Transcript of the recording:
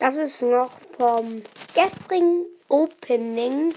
Das ist noch vom gestrigen Opening.